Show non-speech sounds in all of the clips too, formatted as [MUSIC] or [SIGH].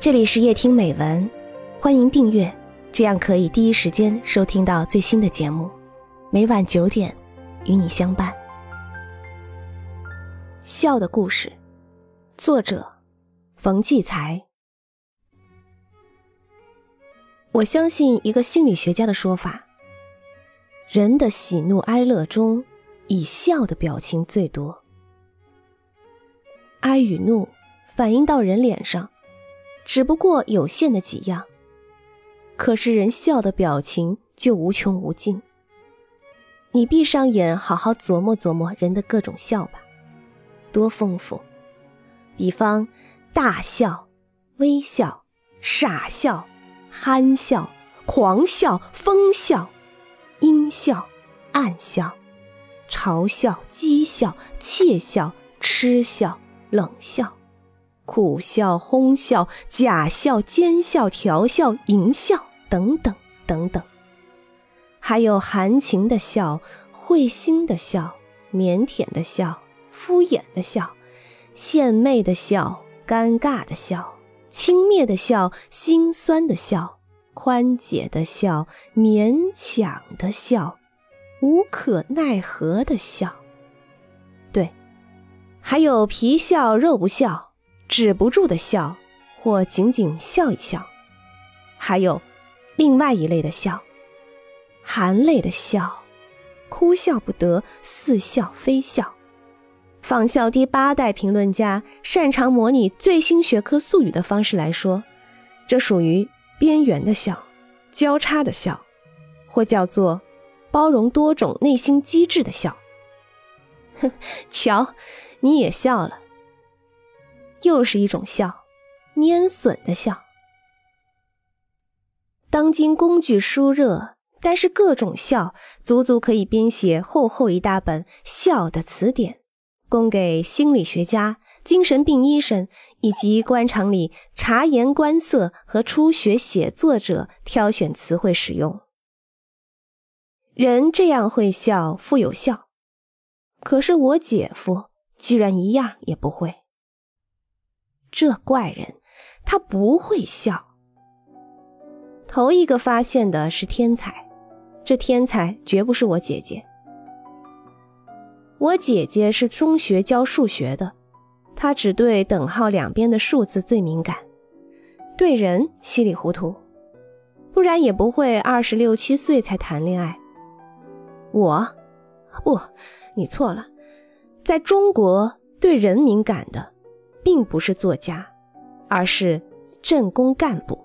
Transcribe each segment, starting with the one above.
这里是夜听美文，欢迎订阅，这样可以第一时间收听到最新的节目。每晚九点，与你相伴。笑的故事，作者冯骥才。我相信一个心理学家的说法：人的喜怒哀乐中，以笑的表情最多。哀与怒反映到人脸上。只不过有限的几样，可是人笑的表情就无穷无尽。你闭上眼，好好琢磨琢磨人的各种笑吧，多丰富。比方大笑、微笑、傻笑、憨笑、狂笑、疯笑、阴笑、暗笑、嘲笑、讥笑、窃笑、嗤笑、冷笑。苦笑、哄笑、假笑、奸笑、调笑、淫笑等等等等，还有含情的笑、会心的笑、腼腆的笑、敷衍的笑、献媚的笑、尴尬的笑、轻蔑的笑、心酸的笑、宽解的笑、勉强的笑、无可奈何的笑。对，还有皮笑肉不笑。止不住的笑，或仅仅笑一笑；还有另外一类的笑，含泪的笑，哭笑不得，似笑非笑。仿效第八代评论家擅长模拟最新学科术语的方式来说，这属于边缘的笑，交叉的笑，或叫做包容多种内心机制的笑。哼，[LAUGHS] 瞧，你也笑了。又是一种笑，拈损的笑。当今工具书热，但是各种笑足足可以编写厚厚一大本笑的词典，供给心理学家、精神病医生以及官场里察言观色和初学写作者挑选词汇使用。人这样会笑，富有笑，可是我姐夫居然一样也不会。这怪人，他不会笑。头一个发现的是天才，这天才绝不是我姐姐。我姐姐是中学教数学的，她只对等号两边的数字最敏感，对人稀里糊涂，不然也不会二十六七岁才谈恋爱。我，不，你错了，在中国对人敏感的。并不是作家，而是政工干部。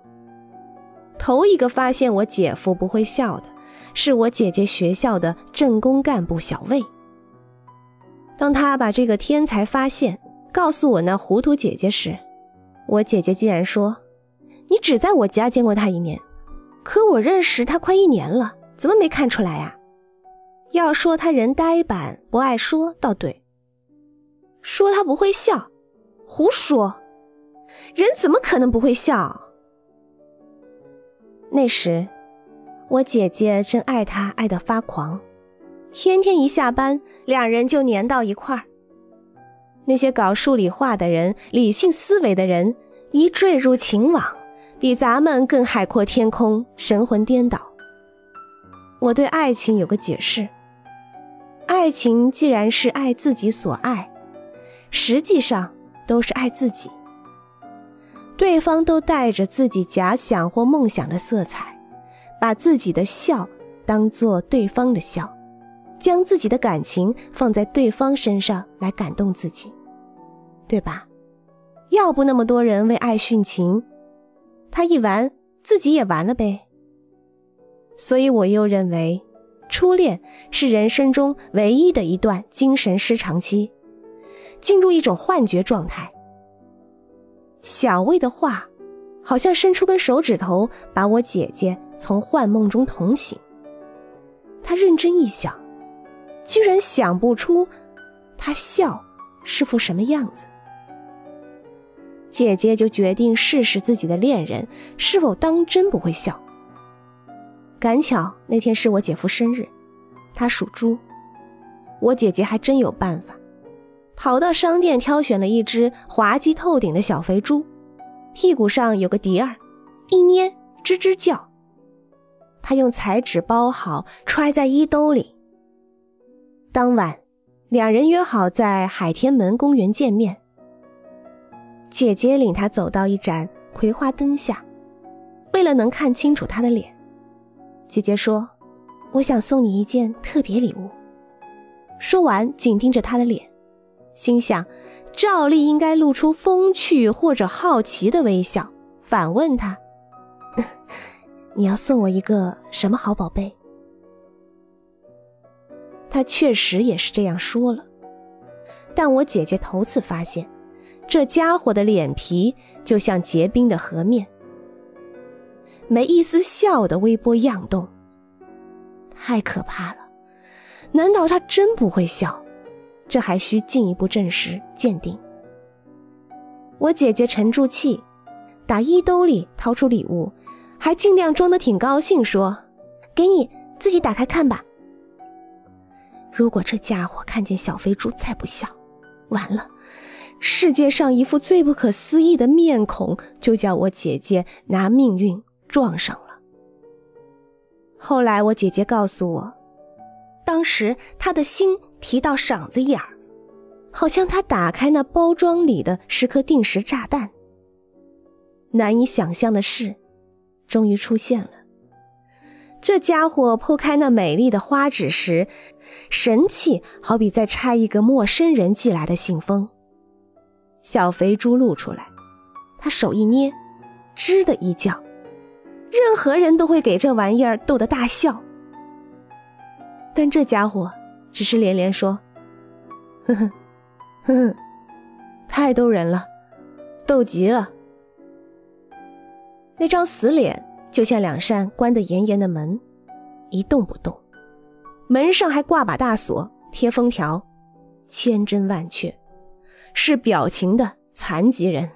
头一个发现我姐夫不会笑的，是我姐姐学校的政工干部小魏。当他把这个天才发现告诉我那糊涂姐姐时，我姐姐竟然说：“你只在我家见过他一面，可我认识他快一年了，怎么没看出来呀？”要说他人呆板不爱说，倒对；说他不会笑。胡说！人怎么可能不会笑？那时，我姐姐正爱他爱得发狂，天天一下班，两人就黏到一块儿。那些搞数理化的人、理性思维的人，一坠入情网，比咱们更海阔天空、神魂颠倒。我对爱情有个解释：爱情既然是爱自己所爱，实际上。都是爱自己，对方都带着自己假想或梦想的色彩，把自己的笑当做对方的笑，将自己的感情放在对方身上来感动自己，对吧？要不那么多人为爱殉情，他一完自己也完了呗。所以我又认为，初恋是人生中唯一的一段精神失常期。进入一种幻觉状态。小魏的话，好像伸出根手指头，把我姐姐从幻梦中捅醒。他认真一想，居然想不出他笑是副什么样子。姐姐就决定试试自己的恋人是否当真不会笑。赶巧那天是我姐夫生日，他属猪，我姐姐还真有办法。跑到商店挑选了一只滑稽透顶的小肥猪，屁股上有个笛儿，一捏吱吱叫。他用彩纸包好，揣在衣兜里。当晚，两人约好在海天门公园见面。姐姐领他走到一盏葵花灯下，为了能看清楚他的脸，姐姐说：“我想送你一件特别礼物。”说完，紧盯着他的脸，心想：照例应该露出风趣或者好奇的微笑，反问他：“ [LAUGHS] 你要送我一个什么好宝贝？”他确实也是这样说了，但我姐姐头次发现，这家伙的脸皮就像结冰的河面，没一丝笑的微波漾动，太可怕了。难道他真不会笑？这还需进一步证实鉴定。我姐姐沉住气，打衣兜里掏出礼物，还尽量装得挺高兴，说：“给你自己打开看吧。”如果这家伙看见小肥猪再不笑，完了，世界上一副最不可思议的面孔就叫我姐姐拿命运撞上了。后来我姐姐告诉我。当时她的心提到嗓子眼儿，好像他打开那包装里的是颗定时炸弹。难以想象的事，终于出现了。这家伙破开那美丽的花纸时，神气好比在拆一个陌生人寄来的信封。小肥猪露出来，他手一捏，吱的一叫，任何人都会给这玩意儿逗得大笑。但这家伙只是连连说：“哼哼，哼哼，太逗人了，逗极了。”那张死脸就像两扇关得严严的门，一动不动。门上还挂把大锁，贴封条，千真万确，是表情的残疾人。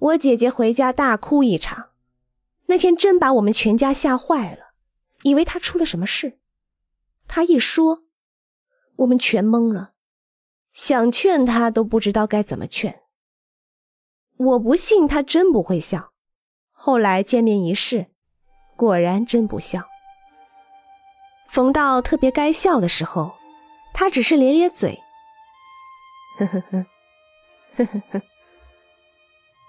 我姐姐回家大哭一场，那天真把我们全家吓坏了。以为她出了什么事，他一说，我们全懵了，想劝他都不知道该怎么劝。我不信他真不会笑，后来见面一试，果然真不笑。逢到特别该笑的时候，他只是咧咧嘴，呵呵呵，呵呵呵，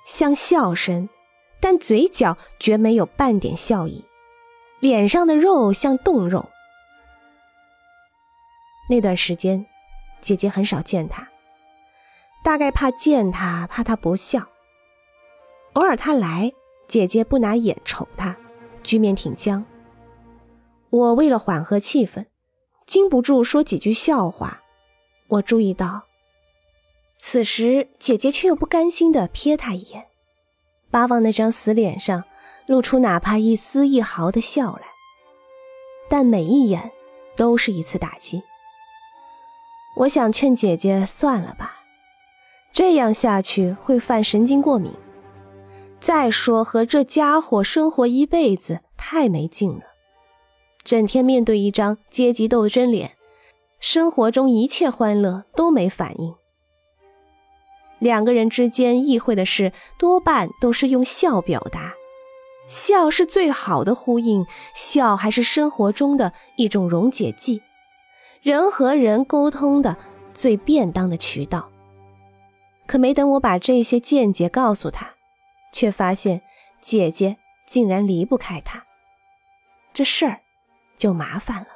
像笑声，但嘴角绝没有半点笑意。脸上的肉像冻肉。那段时间，姐姐很少见他，大概怕见他，怕他不笑。偶尔他来，姐姐不拿眼瞅他，局面挺僵。我为了缓和气氛，禁不住说几句笑话。我注意到，此时姐姐却又不甘心的瞥他一眼，巴望那张死脸上。露出哪怕一丝一毫的笑来，但每一眼都是一次打击。我想劝姐姐算了吧，这样下去会犯神经过敏。再说和这家伙生活一辈子太没劲了，整天面对一张阶级斗争脸，生活中一切欢乐都没反应。两个人之间意会的事，多半都是用笑表达。笑是最好的呼应，笑还是生活中的一种溶解剂，人和人沟通的最便当的渠道。可没等我把这些见解告诉他，却发现姐姐竟然离不开他，这事儿就麻烦了。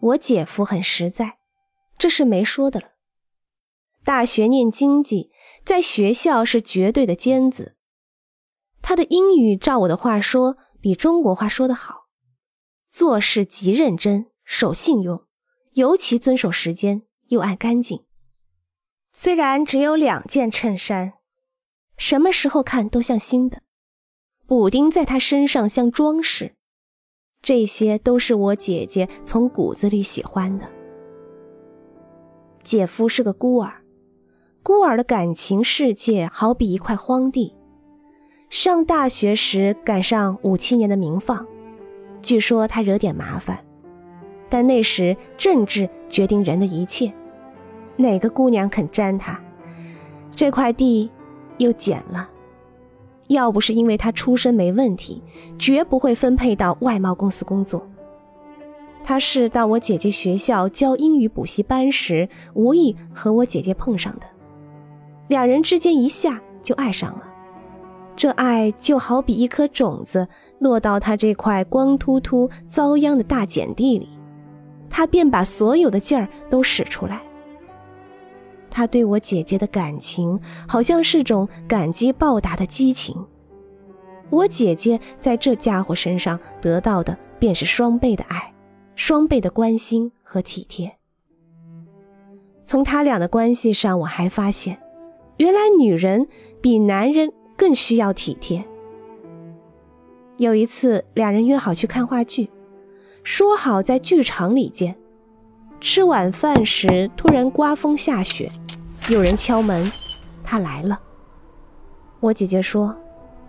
我姐夫很实在，这是没说的了。大学念经济，在学校是绝对的尖子。他的英语，照我的话说，比中国话说的好。做事极认真，守信用，尤其遵守时间，又爱干净。虽然只有两件衬衫，什么时候看都像新的。补丁在他身上像装饰，这些都是我姐姐从骨子里喜欢的。姐夫是个孤儿，孤儿的感情世界好比一块荒地。上大学时赶上五七年的民放，据说他惹点麻烦，但那时政治决定人的一切，哪个姑娘肯沾他，这块地又捡了。要不是因为他出身没问题，绝不会分配到外贸公司工作。他是到我姐姐学校教英语补习班时，无意和我姐姐碰上的，两人之间一下就爱上了。这爱就好比一颗种子落到他这块光秃秃遭殃的大碱地里，他便把所有的劲儿都使出来。他对我姐姐的感情，好像是种感激报答的激情。我姐姐在这家伙身上得到的，便是双倍的爱。双倍的关心和体贴。从他俩的关系上，我还发现，原来女人比男人更需要体贴。有一次，两人约好去看话剧，说好在剧场里见。吃晚饭时，突然刮风下雪，有人敲门，他来了。我姐姐说：“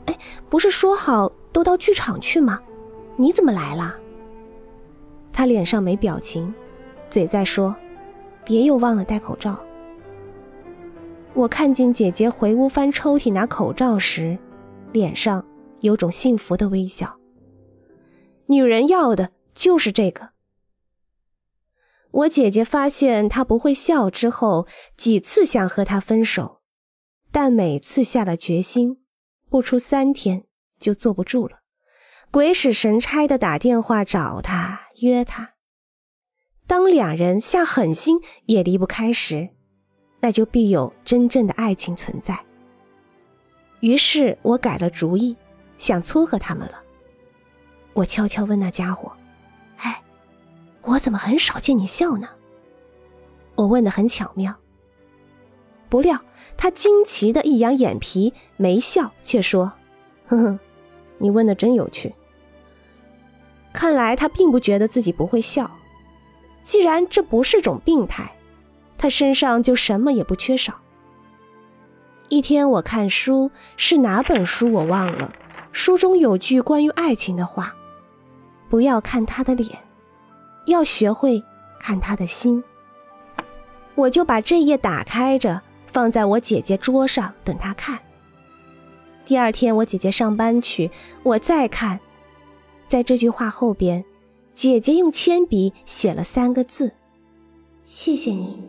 哎，不是说好都到剧场去吗？你怎么来了？”他脸上没表情，嘴在说：“别又忘了戴口罩。”我看见姐姐回屋翻抽屉拿口罩时，脸上有种幸福的微笑。女人要的就是这个。我姐姐发现他不会笑之后，几次想和他分手，但每次下了决心，不出三天就坐不住了。鬼使神差的打电话找他约他。当两人下狠心也离不开时，那就必有真正的爱情存在。于是我改了主意，想撮合他们了。我悄悄问那家伙：“哎，我怎么很少见你笑呢？”我问的很巧妙。不料他惊奇的一扬眼皮，没笑，却说：“哼哼，你问的真有趣。”看来他并不觉得自己不会笑，既然这不是种病态，他身上就什么也不缺少。一天我看书，是哪本书我忘了，书中有句关于爱情的话：不要看他的脸，要学会看他的心。我就把这页打开着，放在我姐姐桌上等她看。第二天我姐姐上班去，我再看。在这句话后边，姐姐用铅笔写了三个字：“谢谢你。”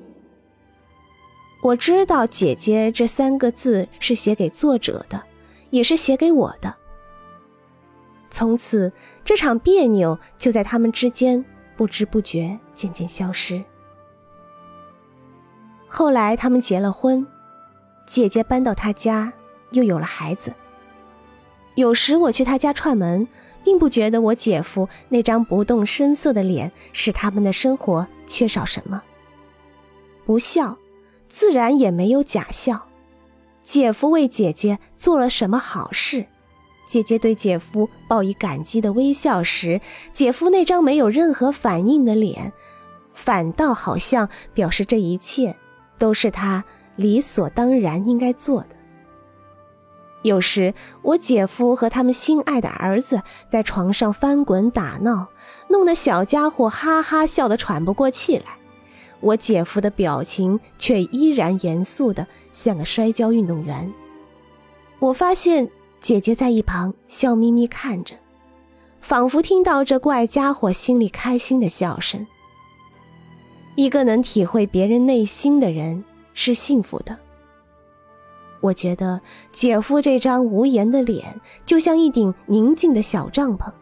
我知道姐姐这三个字是写给作者的，也是写给我的。从此，这场别扭就在他们之间不知不觉渐渐消失。后来他们结了婚，姐姐搬到他家，又有了孩子。有时我去他家串门。并不觉得我姐夫那张不动声色的脸使他们的生活缺少什么。不笑，自然也没有假笑。姐夫为姐姐做了什么好事，姐姐对姐夫报以感激的微笑时，姐夫那张没有任何反应的脸，反倒好像表示这一切都是他理所当然应该做的。有时，我姐夫和他们心爱的儿子在床上翻滚打闹，弄得小家伙哈哈笑得喘不过气来。我姐夫的表情却依然严肃的像个摔跤运动员。我发现姐姐在一旁笑眯眯看着，仿佛听到这怪家伙心里开心的笑声。一个能体会别人内心的人是幸福的。我觉得姐夫这张无言的脸就像一顶宁静的小帐篷，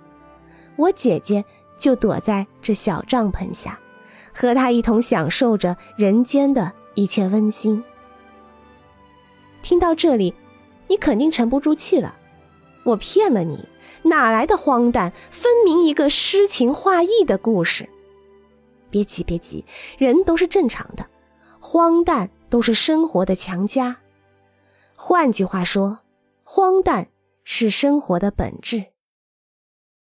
我姐姐就躲在这小帐篷下，和他一同享受着人间的一切温馨。听到这里，你肯定沉不住气了。我骗了你，哪来的荒诞？分明一个诗情画意的故事。别急，别急，人都是正常的，荒诞都是生活的强加。换句话说，荒诞是生活的本质。